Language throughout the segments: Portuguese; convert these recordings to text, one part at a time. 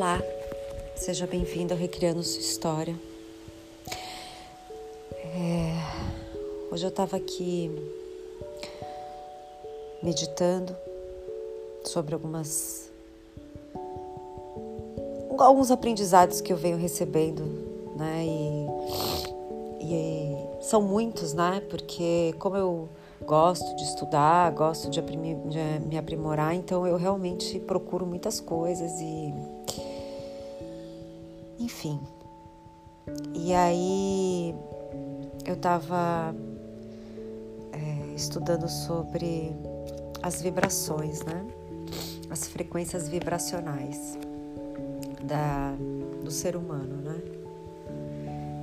Olá, seja bem-vindo ao Recriando Sua História. É, hoje eu estava aqui meditando sobre algumas alguns aprendizados que eu venho recebendo, né? E, e são muitos, né? Porque como eu gosto de estudar, gosto de, de me aprimorar, então eu realmente procuro muitas coisas e enfim. E aí eu estava é, estudando sobre as vibrações, né? As frequências vibracionais da, do ser humano, né?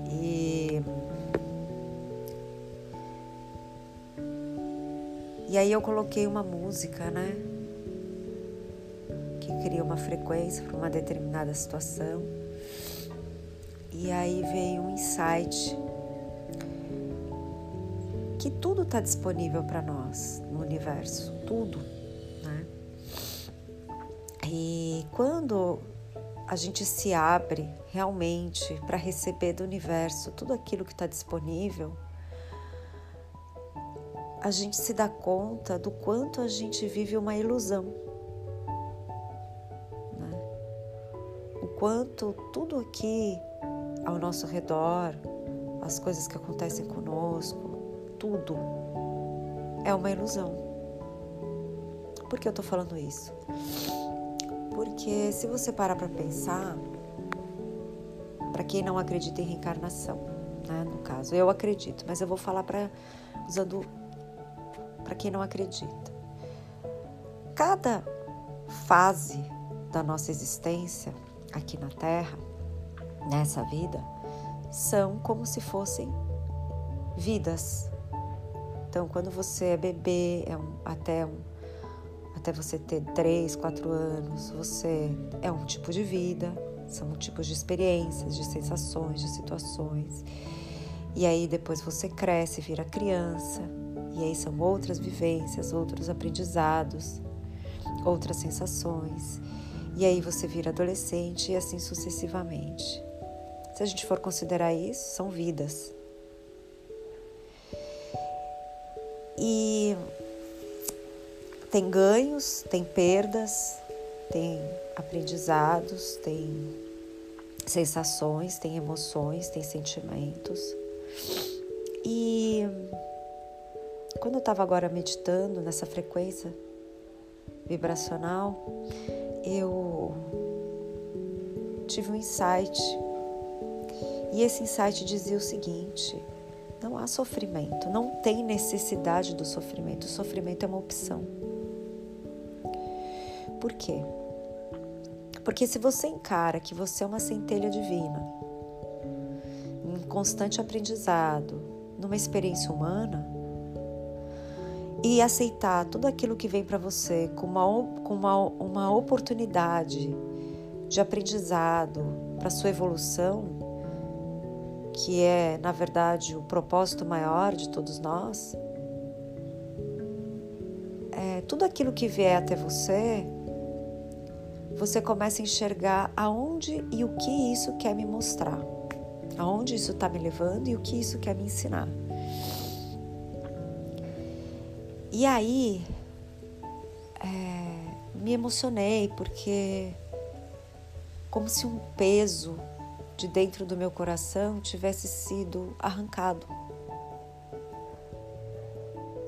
E, e aí eu coloquei uma música, né? Que cria uma frequência para uma determinada situação. E aí veio um insight que tudo está disponível para nós no universo, tudo, né? E quando a gente se abre realmente para receber do universo tudo aquilo que está disponível, a gente se dá conta do quanto a gente vive uma ilusão. Né? O quanto tudo aqui ao nosso redor, as coisas que acontecem conosco, tudo é uma ilusão. Por que eu estou falando isso? Porque se você parar para pensar, para quem não acredita em reencarnação, né, no caso, eu acredito, mas eu vou falar para usando para quem não acredita. Cada fase da nossa existência aqui na Terra nessa vida são como se fossem vidas. Então, quando você é bebê, é um, até, um, até você ter 3, 4 anos, você é um tipo de vida, são tipos de experiências, de sensações, de situações. E aí depois você cresce, vira criança, e aí são outras vivências, outros aprendizados, outras sensações. E aí você vira adolescente e assim sucessivamente. Se a gente for considerar isso, são vidas. E tem ganhos, tem perdas, tem aprendizados, tem sensações, tem emoções, tem sentimentos. E quando eu estava agora meditando nessa frequência vibracional, eu tive um insight e esse insight dizia o seguinte: não há sofrimento, não tem necessidade do sofrimento. O sofrimento é uma opção. Por quê? Porque se você encara que você é uma centelha divina, em constante aprendizado, numa experiência humana, e aceitar tudo aquilo que vem para você com uma, com uma, uma oportunidade de aprendizado para sua evolução, que é, na verdade, o propósito maior de todos nós, é, tudo aquilo que vier até você, você começa a enxergar aonde e o que isso quer me mostrar, aonde isso está me levando e o que isso quer me ensinar. E aí, é, me emocionei porque, como se um peso de dentro do meu coração tivesse sido arrancado.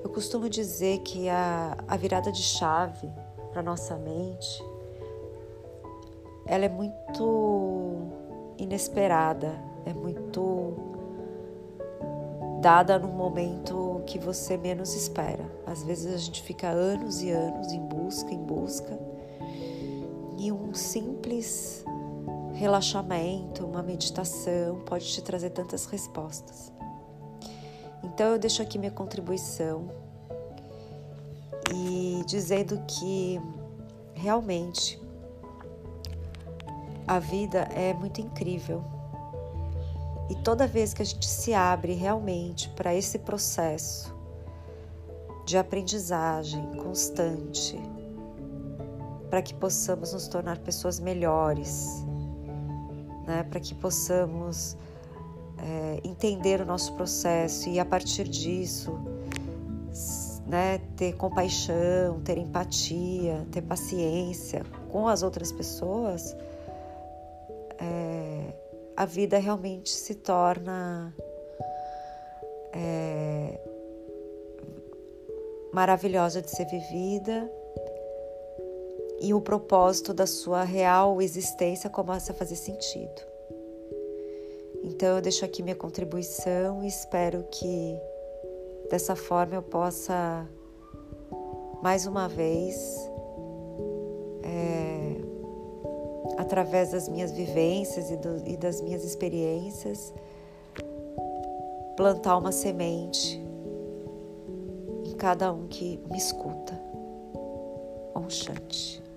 Eu costumo dizer que a, a virada de chave para nossa mente ela é muito inesperada, é muito dada num momento que você menos espera. Às vezes a gente fica anos e anos em busca, em busca, e um simples relaxamento, uma meditação pode te trazer tantas respostas. Então eu deixo aqui minha contribuição e dizendo que realmente a vida é muito incrível. E toda vez que a gente se abre realmente para esse processo de aprendizagem constante, para que possamos nos tornar pessoas melhores, né? para que possamos é, entender o nosso processo e a partir disso né, ter compaixão, ter empatia, ter paciência com as outras pessoas, é, a vida realmente se torna é, maravilhosa de ser vivida e o propósito da sua real existência começa a fazer sentido. Então eu deixo aqui minha contribuição e espero que dessa forma eu possa mais uma vez é, através das minhas vivências e, do, e das minhas experiências plantar uma semente em cada um que me escuta. Thank you